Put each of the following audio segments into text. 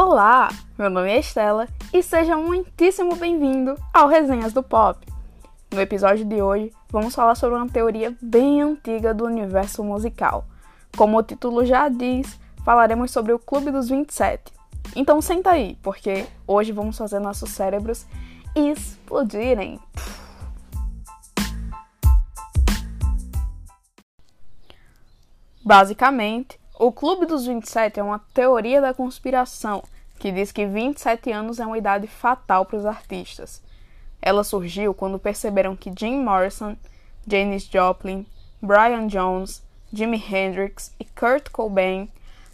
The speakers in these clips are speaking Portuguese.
Olá, meu nome é Estela e seja muitíssimo bem-vindo ao Resenhas do Pop. No episódio de hoje, vamos falar sobre uma teoria bem antiga do universo musical. Como o título já diz, falaremos sobre o Clube dos 27. Então senta aí, porque hoje vamos fazer nossos cérebros explodirem. Basicamente, o Clube dos 27 é uma teoria da conspiração que diz que 27 anos é uma idade fatal para os artistas. Ela surgiu quando perceberam que Jim Morrison, Janis Joplin, Brian Jones, Jimi Hendrix e Kurt Cobain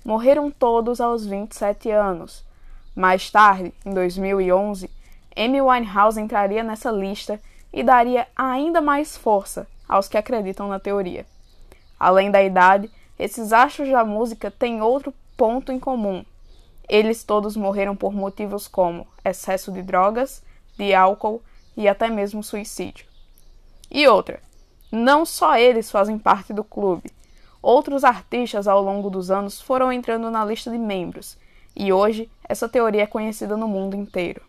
morreram todos aos 27 anos. Mais tarde, em 2011, Amy Winehouse entraria nessa lista e daria ainda mais força aos que acreditam na teoria. Além da idade, esses astros da música têm outro ponto em comum. Eles todos morreram por motivos como excesso de drogas, de álcool e até mesmo suicídio. E outra, não só eles fazem parte do clube. Outros artistas ao longo dos anos foram entrando na lista de membros, e hoje essa teoria é conhecida no mundo inteiro.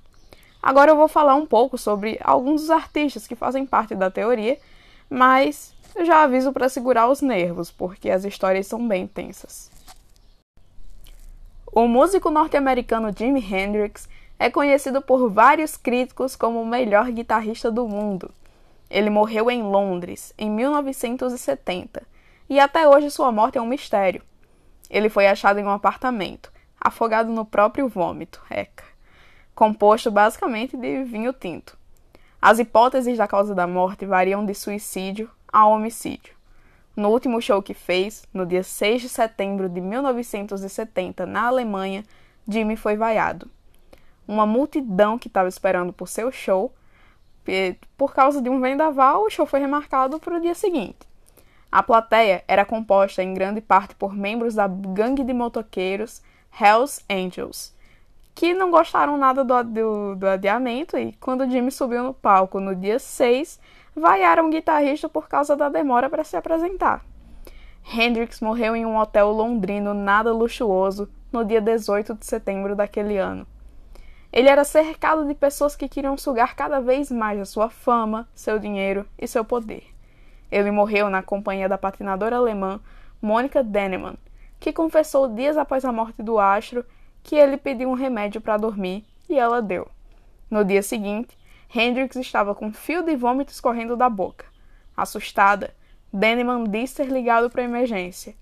Agora eu vou falar um pouco sobre alguns dos artistas que fazem parte da teoria, mas eu já aviso para segurar os nervos, porque as histórias são bem tensas. O músico norte-americano Jimi Hendrix é conhecido por vários críticos como o melhor guitarrista do mundo. Ele morreu em Londres em 1970 e até hoje sua morte é um mistério. Ele foi achado em um apartamento, afogado no próprio vômito, eca, composto basicamente de vinho tinto. As hipóteses da causa da morte variam de suicídio a homicídio. No último show que fez, no dia 6 de setembro de 1970, na Alemanha, Jimmy foi vaiado. Uma multidão que estava esperando por seu show, por causa de um vendaval, o show foi remarcado para o dia seguinte. A plateia era composta em grande parte por membros da gangue de motoqueiros Hells Angels, que não gostaram nada do, do, do adiamento e quando Jimmy subiu no palco no dia 6, vaiaram o guitarrista por causa da demora para se apresentar. Hendrix morreu em um hotel londrino nada luxuoso no dia 18 de setembro daquele ano. Ele era cercado de pessoas que queriam sugar cada vez mais a sua fama, seu dinheiro e seu poder. Ele morreu na companhia da patinadora alemã Monica Dennemann, que confessou dias após a morte do astro que ele pediu um remédio para dormir e ela deu. No dia seguinte, Hendrix estava com fio de vômito escorrendo da boca. Assustada, Denneman disse ter ligado para emergência.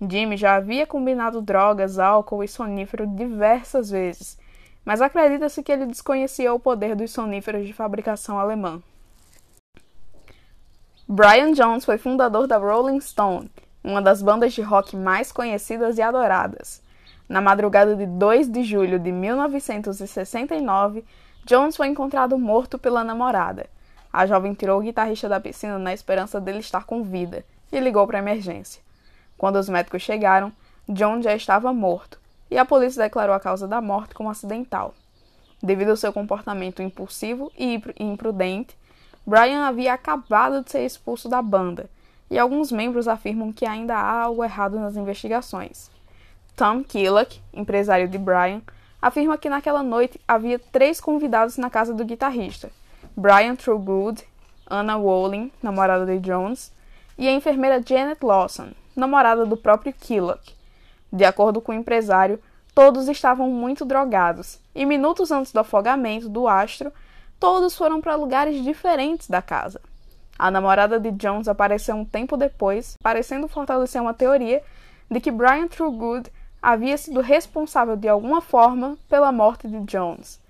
Jimmy já havia combinado drogas, álcool e sonífero diversas vezes, mas acredita-se que ele desconhecia o poder dos soníferos de fabricação alemã. Brian Jones foi fundador da Rolling Stone, uma das bandas de rock mais conhecidas e adoradas. Na madrugada de 2 de julho de 1969, Jones foi encontrado morto pela namorada. A jovem tirou o guitarrista da piscina na esperança dele estar com vida e ligou para a emergência. Quando os médicos chegaram, Jones já estava morto e a polícia declarou a causa da morte como acidental. Devido ao seu comportamento impulsivo e imprudente, Brian havia acabado de ser expulso da banda e alguns membros afirmam que ainda há algo errado nas investigações. Tom Killock, empresário de Brian, afirma que naquela noite havia três convidados na casa do guitarrista: Brian Trugood, Anna Wolin, namorada de Jones, e a enfermeira Janet Lawson, namorada do próprio Killock. De acordo com o empresário, todos estavam muito drogados, e minutos antes do afogamento do astro, todos foram para lugares diferentes da casa. A namorada de Jones apareceu um tempo depois, parecendo fortalecer uma teoria de que Brian Trugood havia sido responsável de alguma forma pela morte de Jones.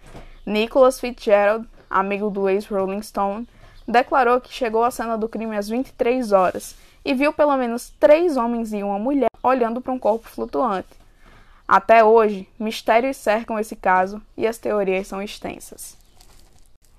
Nicholas Fitzgerald, amigo do ex-Rolling Stone, declarou que chegou à cena do crime às 23 horas e viu pelo menos três homens e uma mulher olhando para um corpo flutuante. Até hoje, mistérios cercam esse caso e as teorias são extensas.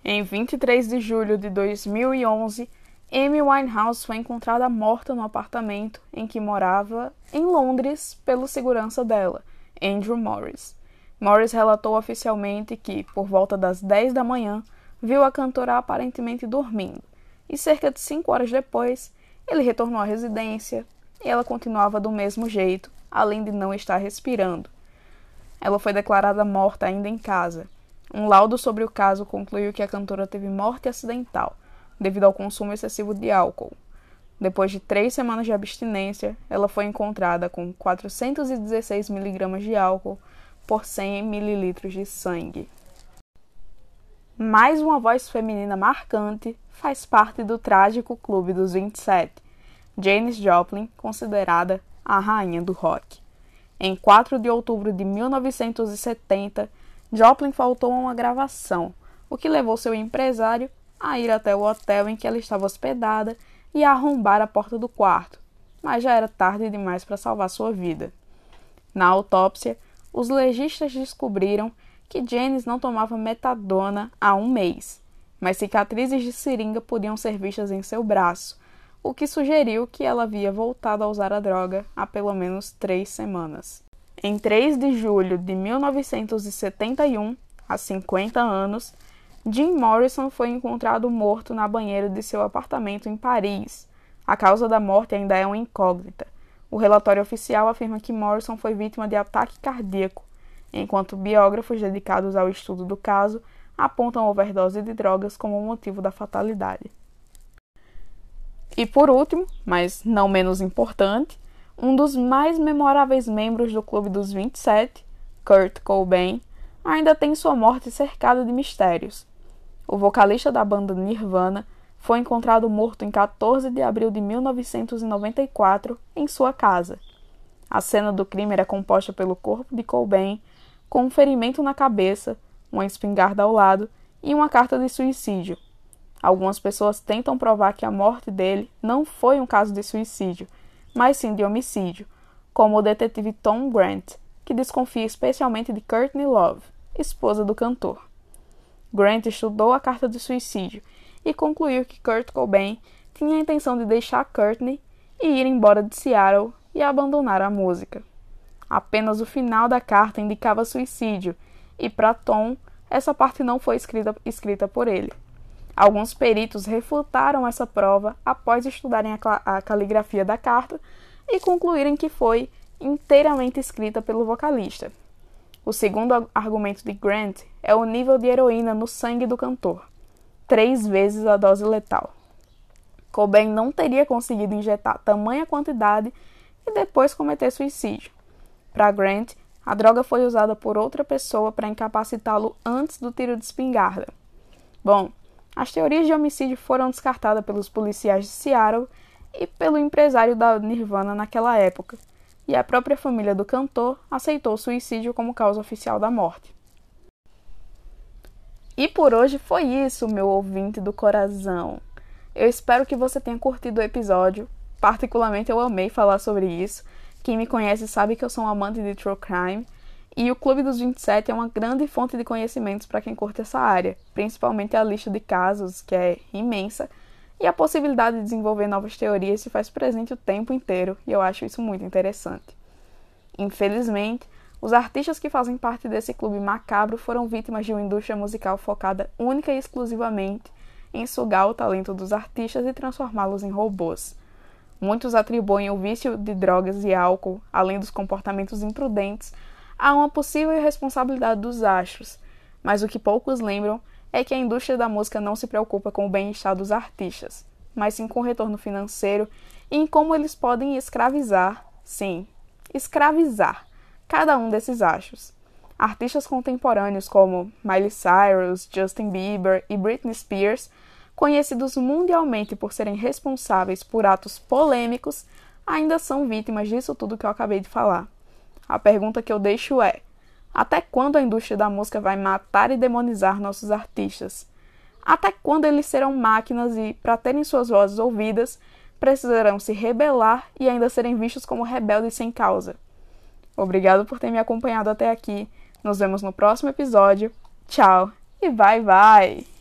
Em 23 de julho de 2011, Amy Winehouse foi encontrada morta no apartamento em que morava em Londres pelo segurança dela, Andrew Morris. Morris relatou oficialmente que, por volta das 10 da manhã, viu a cantora aparentemente dormindo, e cerca de cinco horas depois, ele retornou à residência e ela continuava do mesmo jeito, além de não estar respirando. ela foi declarada morta ainda em casa. Um laudo sobre o caso concluiu que a cantora teve morte acidental, devido ao consumo excessivo de álcool. Depois de três semanas de abstinência, ela foi encontrada com 416 miligramas de álcool por 100 mililitros de sangue. Mais uma voz feminina marcante faz parte do trágico Clube dos 27, Janis Joplin, considerada a rainha do rock. Em 4 de outubro de 1970, Joplin faltou a uma gravação, o que levou seu empresário a ir até o hotel em que ela estava hospedada e a arrombar a porta do quarto, mas já era tarde demais para salvar sua vida. Na autópsia, os legistas descobriram que Janis não tomava metadona há um mês, mas cicatrizes de seringa podiam ser vistas em seu braço, o que sugeriu que ela havia voltado a usar a droga há pelo menos três semanas. Em 3 de julho de 1971, há 50 anos, Jim Morrison foi encontrado morto na banheira de seu apartamento em Paris. A causa da morte ainda é uma incógnita. O relatório oficial afirma que Morrison foi vítima de ataque cardíaco, enquanto biógrafos dedicados ao estudo do caso apontam a overdose de drogas como motivo da fatalidade. E por último, mas não menos importante, um dos mais memoráveis membros do Clube dos 27, Kurt Cobain, ainda tem sua morte cercada de mistérios. O vocalista da banda Nirvana foi encontrado morto em 14 de abril de 1994 em sua casa. A cena do crime era composta pelo corpo de Cobain com um ferimento na cabeça, uma espingarda ao lado e uma carta de suicídio. Algumas pessoas tentam provar que a morte dele não foi um caso de suicídio, mas sim de homicídio, como o detetive Tom Grant, que desconfia especialmente de Courtney Love, esposa do cantor. Grant estudou a carta de suicídio e concluiu que Kurt Cobain tinha a intenção de deixar Courtney e ir embora de Seattle e abandonar a música. Apenas o final da carta indicava suicídio, e para Tom, essa parte não foi escrita, escrita por ele. Alguns peritos refutaram essa prova após estudarem a, a caligrafia da carta e concluírem que foi inteiramente escrita pelo vocalista. O segundo argumento de Grant é o nível de heroína no sangue do cantor, três vezes a dose letal. Cobain não teria conseguido injetar tamanha quantidade e depois cometer suicídio. Para Grant, a droga foi usada por outra pessoa para incapacitá-lo antes do tiro de espingarda. Bom, as teorias de homicídio foram descartadas pelos policiais de Seattle e pelo empresário da Nirvana naquela época, e a própria família do cantor aceitou o suicídio como causa oficial da morte. E por hoje foi isso, meu ouvinte do coração. Eu espero que você tenha curtido o episódio. Particularmente eu amei falar sobre isso quem me conhece sabe que eu sou um amante de true crime e o Clube dos 27 é uma grande fonte de conhecimentos para quem curte essa área, principalmente a lista de casos, que é imensa, e a possibilidade de desenvolver novas teorias se faz presente o tempo inteiro, e eu acho isso muito interessante. Infelizmente, os artistas que fazem parte desse clube macabro foram vítimas de uma indústria musical focada única e exclusivamente em sugar o talento dos artistas e transformá-los em robôs. Muitos atribuem o vício de drogas e álcool, além dos comportamentos imprudentes, a uma possível irresponsabilidade dos astros, mas o que poucos lembram é que a indústria da música não se preocupa com o bem-estar dos artistas, mas sim com o retorno financeiro e em como eles podem escravizar, sim, escravizar cada um desses astros. Artistas contemporâneos como Miley Cyrus, Justin Bieber e Britney Spears conhecidos mundialmente por serem responsáveis por atos polêmicos, ainda são vítimas disso tudo que eu acabei de falar. A pergunta que eu deixo é: até quando a indústria da música vai matar e demonizar nossos artistas? Até quando eles serão máquinas e, para terem suas vozes ouvidas, precisarão se rebelar e ainda serem vistos como rebeldes sem causa? Obrigado por ter me acompanhado até aqui. Nos vemos no próximo episódio. Tchau e vai, vai!